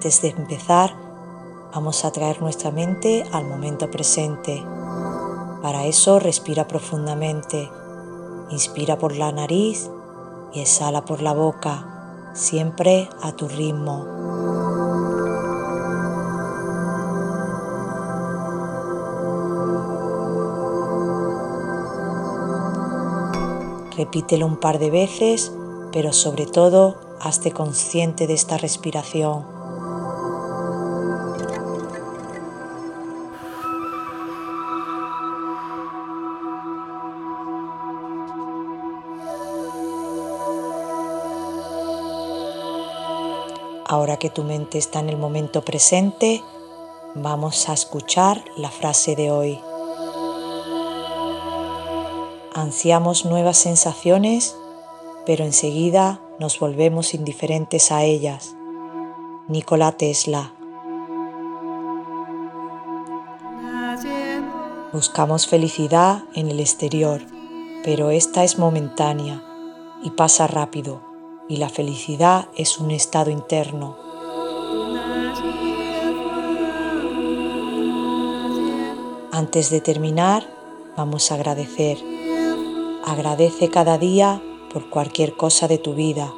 antes de empezar, vamos a traer nuestra mente al momento presente. Para eso respira profundamente. Inspira por la nariz y exhala por la boca, siempre a tu ritmo. Repítelo un par de veces, pero sobre todo hazte consciente de esta respiración. Ahora que tu mente está en el momento presente, vamos a escuchar la frase de hoy. Ansiamos nuevas sensaciones, pero enseguida nos volvemos indiferentes a ellas. Nikola Tesla. Buscamos felicidad en el exterior, pero esta es momentánea y pasa rápido y la felicidad es un estado interno. Antes de terminar, vamos a agradecer. Agradece cada día por cualquier cosa de tu vida.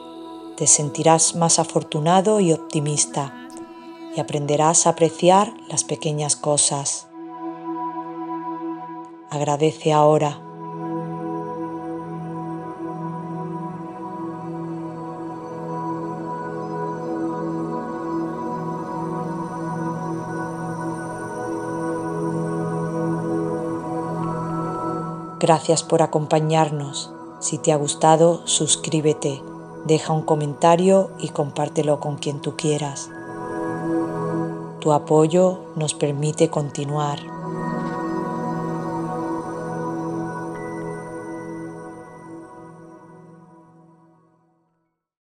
Te sentirás más afortunado y optimista y aprenderás a apreciar las pequeñas cosas. Agradece ahora. Gracias por acompañarnos. Si te ha gustado, suscríbete, deja un comentario y compártelo con quien tú quieras. Tu apoyo nos permite continuar.